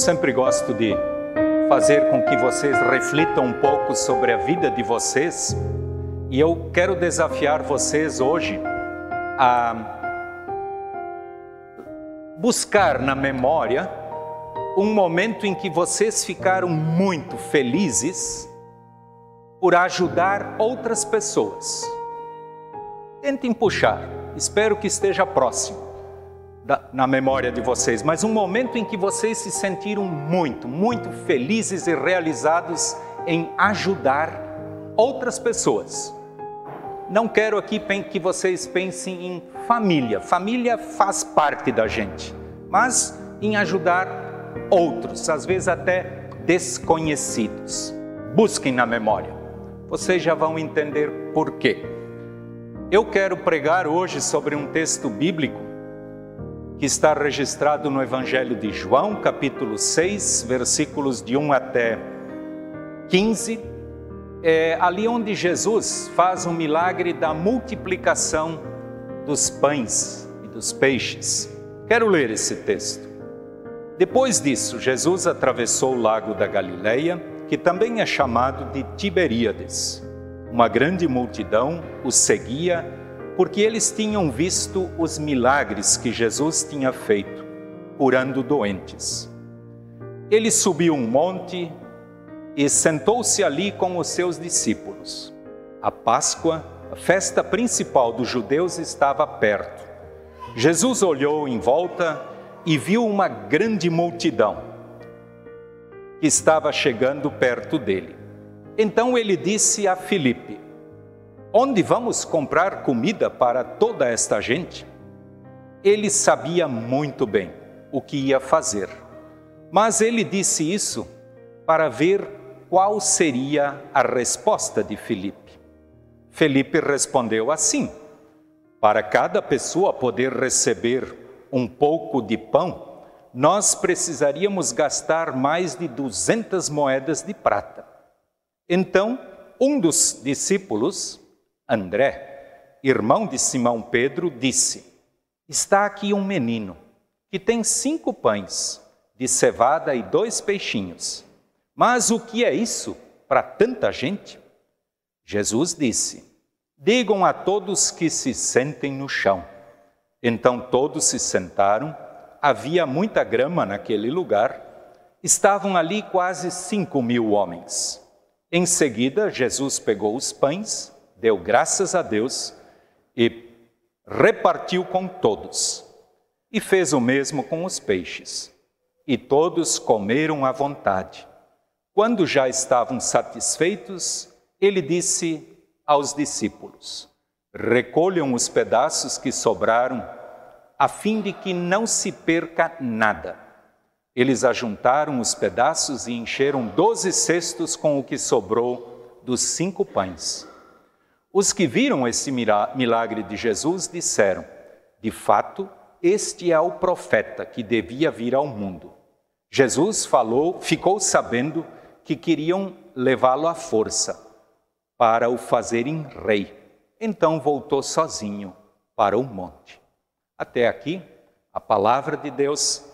Sempre gosto de fazer com que vocês reflitam um pouco sobre a vida de vocês e eu quero desafiar vocês hoje a buscar na memória um momento em que vocês ficaram muito felizes por ajudar outras pessoas. Tentem puxar, espero que esteja próximo na memória de vocês, mas um momento em que vocês se sentiram muito, muito felizes e realizados em ajudar outras pessoas. Não quero aqui que vocês pensem em família, família faz parte da gente, mas em ajudar outros, às vezes até desconhecidos. Busquem na memória, vocês já vão entender por quê. Eu quero pregar hoje sobre um texto bíblico que está registrado no Evangelho de João, capítulo 6, versículos de 1 até 15, é ali onde Jesus faz um milagre da multiplicação dos pães e dos peixes. Quero ler esse texto. Depois disso, Jesus atravessou o lago da Galileia, que também é chamado de Tiberíades. Uma grande multidão o seguia porque eles tinham visto os milagres que Jesus tinha feito, curando doentes. Ele subiu um monte e sentou-se ali com os seus discípulos. A Páscoa, a festa principal dos judeus, estava perto. Jesus olhou em volta e viu uma grande multidão que estava chegando perto dele. Então ele disse a Filipe: Onde vamos comprar comida para toda esta gente? Ele sabia muito bem o que ia fazer, mas ele disse isso para ver qual seria a resposta de Felipe. Felipe respondeu assim: Para cada pessoa poder receber um pouco de pão, nós precisaríamos gastar mais de 200 moedas de prata. Então, um dos discípulos, André, irmão de Simão Pedro, disse: Está aqui um menino que tem cinco pães de cevada e dois peixinhos. Mas o que é isso para tanta gente? Jesus disse: Digam a todos que se sentem no chão. Então todos se sentaram. Havia muita grama naquele lugar. Estavam ali quase cinco mil homens. Em seguida, Jesus pegou os pães deu graças a Deus e repartiu com todos. E fez o mesmo com os peixes. E todos comeram à vontade. Quando já estavam satisfeitos, ele disse aos discípulos: Recolham os pedaços que sobraram, a fim de que não se perca nada. Eles ajuntaram os pedaços e encheram doze cestos com o que sobrou dos cinco pães. Os que viram esse milagre de Jesus disseram: de fato, este é o profeta que devia vir ao mundo. Jesus falou, ficou sabendo que queriam levá-lo à força para o fazerem rei. Então voltou sozinho para o monte. Até aqui, a palavra de Deus.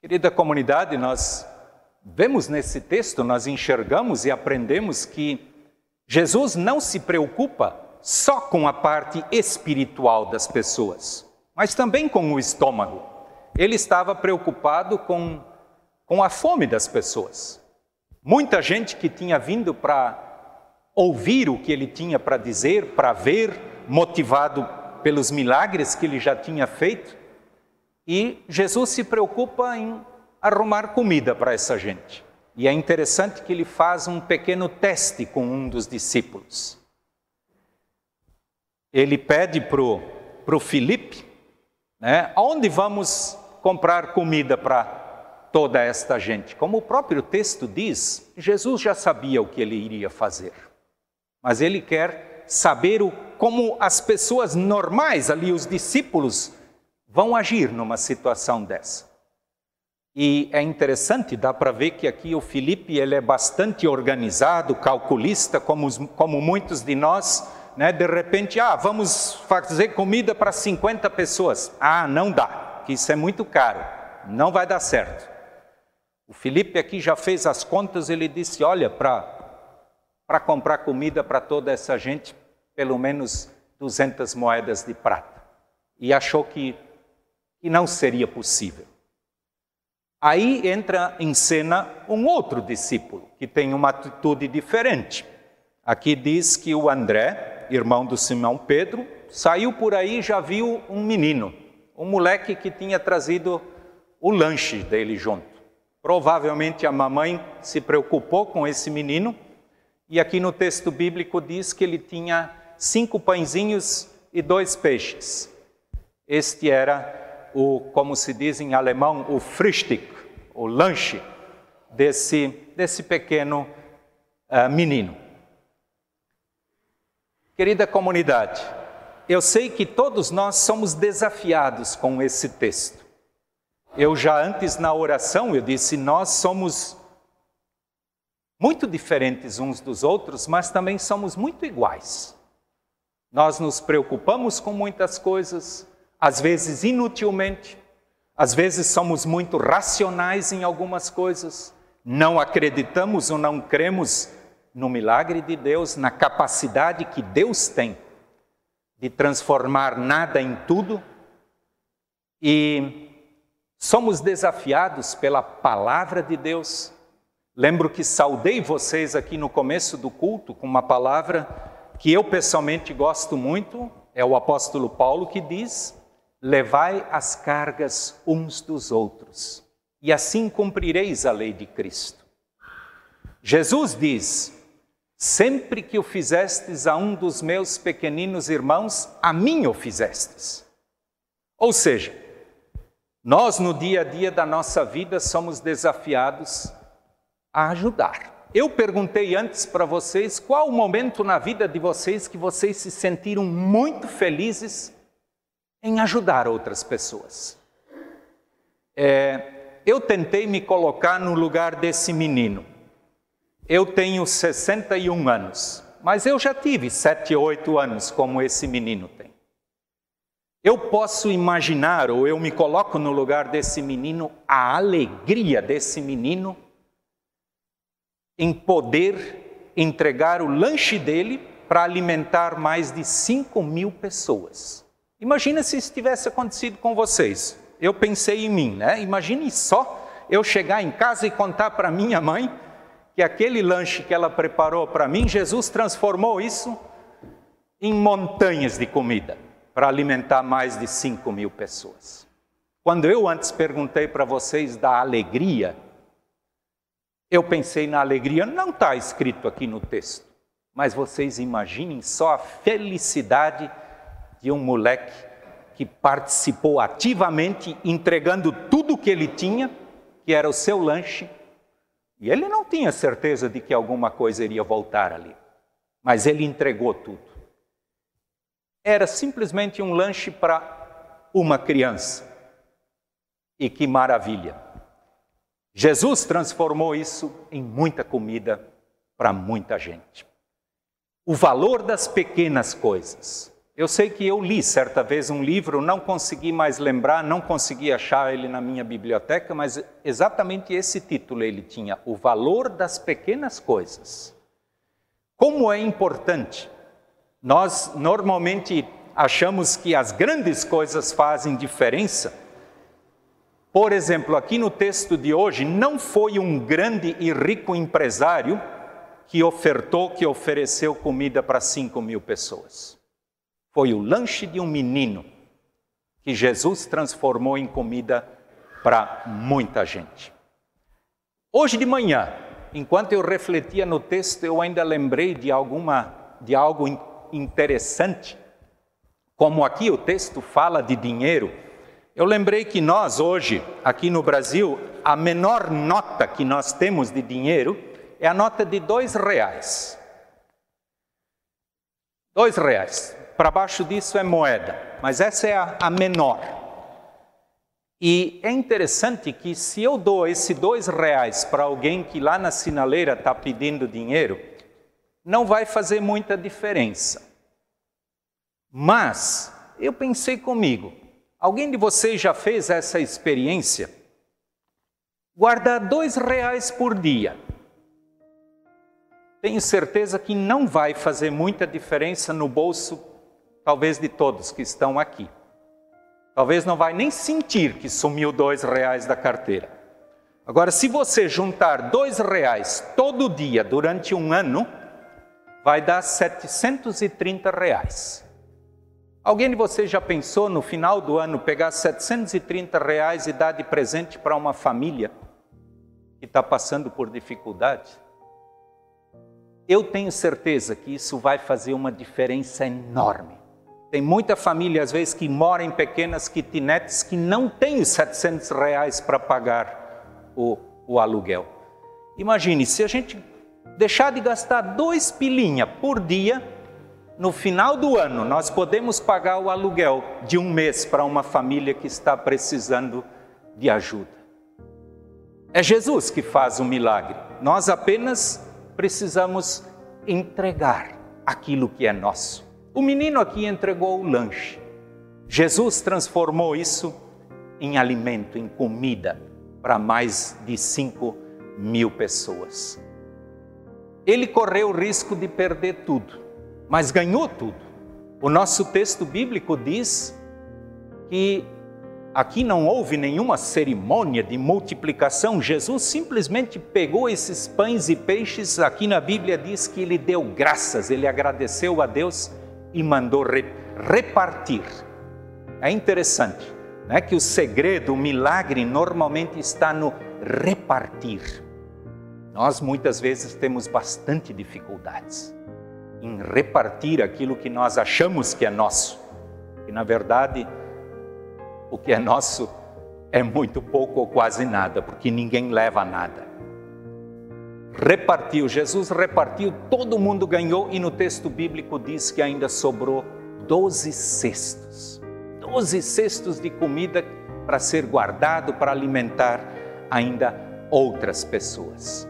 Querida comunidade, nós vemos nesse texto, nós enxergamos e aprendemos que Jesus não se preocupa só com a parte espiritual das pessoas, mas também com o estômago. Ele estava preocupado com, com a fome das pessoas. Muita gente que tinha vindo para ouvir o que ele tinha para dizer, para ver, motivado pelos milagres que ele já tinha feito. E Jesus se preocupa em arrumar comida para essa gente. E é interessante que ele faz um pequeno teste com um dos discípulos. Ele pede para o Filipe, né, onde vamos comprar comida para toda esta gente? Como o próprio texto diz, Jesus já sabia o que ele iria fazer. Mas ele quer saber o, como as pessoas normais ali, os discípulos, vão agir numa situação dessa. E é interessante, dá para ver que aqui o Felipe ele é bastante organizado, calculista, como, como muitos de nós. Né? De repente, ah, vamos fazer comida para 50 pessoas. Ah, não dá, que isso é muito caro. não vai dar certo. O Felipe aqui já fez as contas, ele disse: olha, para comprar comida para toda essa gente, pelo menos 200 moedas de prata. E achou que, que não seria possível. Aí entra em cena um outro discípulo, que tem uma atitude diferente. Aqui diz que o André, irmão do Simão Pedro, saiu por aí e já viu um menino, um moleque que tinha trazido o lanche dele junto. Provavelmente a mamãe se preocupou com esse menino, e aqui no texto bíblico diz que ele tinha cinco pãezinhos e dois peixes. Este era o, como se diz em alemão, o Frühstück, o lanche desse, desse pequeno uh, menino. Querida comunidade, eu sei que todos nós somos desafiados com esse texto. Eu já antes na oração eu disse, nós somos muito diferentes uns dos outros, mas também somos muito iguais. Nós nos preocupamos com muitas coisas, às vezes inutilmente, às vezes somos muito racionais em algumas coisas, não acreditamos ou não cremos no milagre de Deus, na capacidade que Deus tem de transformar nada em tudo. E somos desafiados pela palavra de Deus. Lembro que saudei vocês aqui no começo do culto com uma palavra que eu pessoalmente gosto muito, é o apóstolo Paulo que diz: Levai as cargas uns dos outros, e assim cumprireis a lei de Cristo. Jesus diz: Sempre que o fizestes a um dos meus pequeninos irmãos, a mim o fizestes. Ou seja, nós no dia a dia da nossa vida somos desafiados a ajudar. Eu perguntei antes para vocês qual o momento na vida de vocês que vocês se sentiram muito felizes em ajudar outras pessoas. É, eu tentei me colocar no lugar desse menino. Eu tenho 61 anos, mas eu já tive 7 ou 8 anos como esse menino tem. Eu posso imaginar, ou eu me coloco no lugar desse menino, a alegria desse menino em poder entregar o lanche dele para alimentar mais de 5 mil pessoas. Imagina se isso tivesse acontecido com vocês. Eu pensei em mim, né? Imagine só eu chegar em casa e contar para minha mãe que aquele lanche que ela preparou para mim, Jesus transformou isso em montanhas de comida para alimentar mais de 5 mil pessoas. Quando eu antes perguntei para vocês da alegria, eu pensei na alegria, não está escrito aqui no texto, mas vocês imaginem só a felicidade de um moleque que participou ativamente, entregando tudo o que ele tinha, que era o seu lanche, e ele não tinha certeza de que alguma coisa iria voltar ali, mas ele entregou tudo. Era simplesmente um lanche para uma criança. E que maravilha! Jesus transformou isso em muita comida para muita gente. O valor das pequenas coisas. Eu sei que eu li certa vez um livro, não consegui mais lembrar, não consegui achar ele na minha biblioteca, mas exatamente esse título ele tinha: O Valor das Pequenas Coisas. Como é importante. Nós normalmente achamos que as grandes coisas fazem diferença. Por exemplo, aqui no texto de hoje, não foi um grande e rico empresário que ofertou, que ofereceu comida para 5 mil pessoas foi o lanche de um menino que Jesus transformou em comida para muita gente. Hoje de manhã, enquanto eu refletia no texto, eu ainda lembrei de alguma de algo interessante. Como aqui o texto fala de dinheiro, eu lembrei que nós hoje, aqui no Brasil, a menor nota que nós temos de dinheiro é a nota de dois reais. Dois reais para baixo disso é moeda, mas essa é a, a menor. E é interessante que se eu dou esse dois reais para alguém que lá na sinaleira está pedindo dinheiro, não vai fazer muita diferença. Mas eu pensei comigo, alguém de vocês já fez essa experiência guardar dois reais por dia, tenho certeza que não vai fazer muita diferença no bolso, talvez de todos que estão aqui. Talvez não vai nem sentir que sumiu dois reais da carteira. Agora, se você juntar dois reais todo dia durante um ano, vai dar 730 reais. Alguém de vocês já pensou no final do ano pegar 730 reais e dar de presente para uma família que está passando por dificuldade? Eu tenho certeza que isso vai fazer uma diferença enorme. Tem muita família, às vezes, que mora em pequenas kitnets que não tem 700 reais para pagar o, o aluguel. Imagine, se a gente deixar de gastar dois pilinha por dia, no final do ano nós podemos pagar o aluguel de um mês para uma família que está precisando de ajuda. É Jesus que faz o milagre. Nós apenas precisamos entregar aquilo que é nosso. O menino aqui entregou o lanche. Jesus transformou isso em alimento, em comida para mais de cinco mil pessoas. Ele correu o risco de perder tudo, mas ganhou tudo. O nosso texto bíblico diz que Aqui não houve nenhuma cerimônia de multiplicação, Jesus simplesmente pegou esses pães e peixes. Aqui na Bíblia diz que ele deu graças, ele agradeceu a Deus e mandou repartir. É interessante né, que o segredo, o milagre, normalmente está no repartir. Nós muitas vezes temos bastante dificuldades em repartir aquilo que nós achamos que é nosso, e na verdade o que é nosso é muito pouco ou quase nada, porque ninguém leva nada. Repartiu, Jesus repartiu, todo mundo ganhou, e no texto bíblico diz que ainda sobrou doze cestos doze cestos de comida para ser guardado, para alimentar ainda outras pessoas.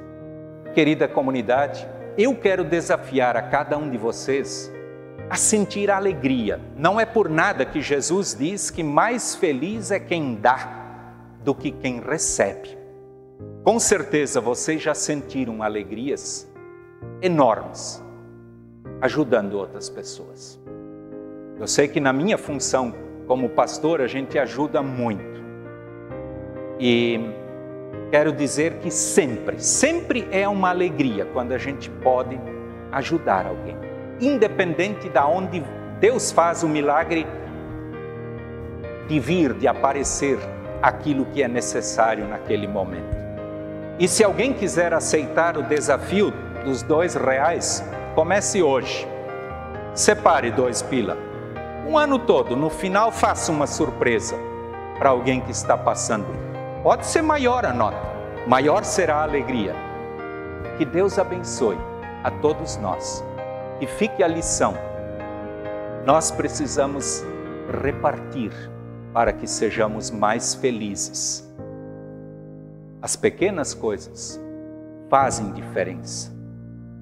Querida comunidade, eu quero desafiar a cada um de vocês a sentir alegria. Não é por nada que Jesus diz que mais feliz é quem dá do que quem recebe. Com certeza vocês já sentiram alegrias enormes ajudando outras pessoas. Eu sei que na minha função como pastor a gente ajuda muito. E quero dizer que sempre, sempre é uma alegria quando a gente pode ajudar alguém independente da onde Deus faz o milagre de vir, de aparecer aquilo que é necessário naquele momento. E se alguém quiser aceitar o desafio dos dois reais, comece hoje. Separe dois pila. Um ano todo, no final faça uma surpresa para alguém que está passando. Pode ser maior a nota, maior será a alegria. Que Deus abençoe a todos nós e fique a lição. Nós precisamos repartir para que sejamos mais felizes. As pequenas coisas fazem diferença.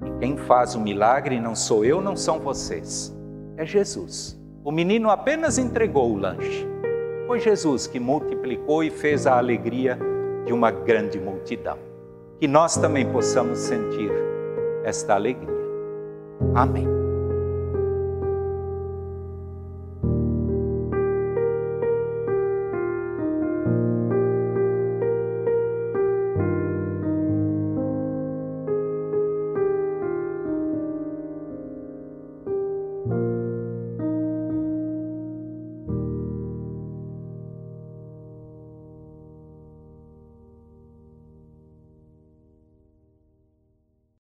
E quem faz o milagre não sou eu, não são vocês. É Jesus. O menino apenas entregou o lanche. Foi Jesus que multiplicou e fez a alegria de uma grande multidão. Que nós também possamos sentir esta alegria. Amém.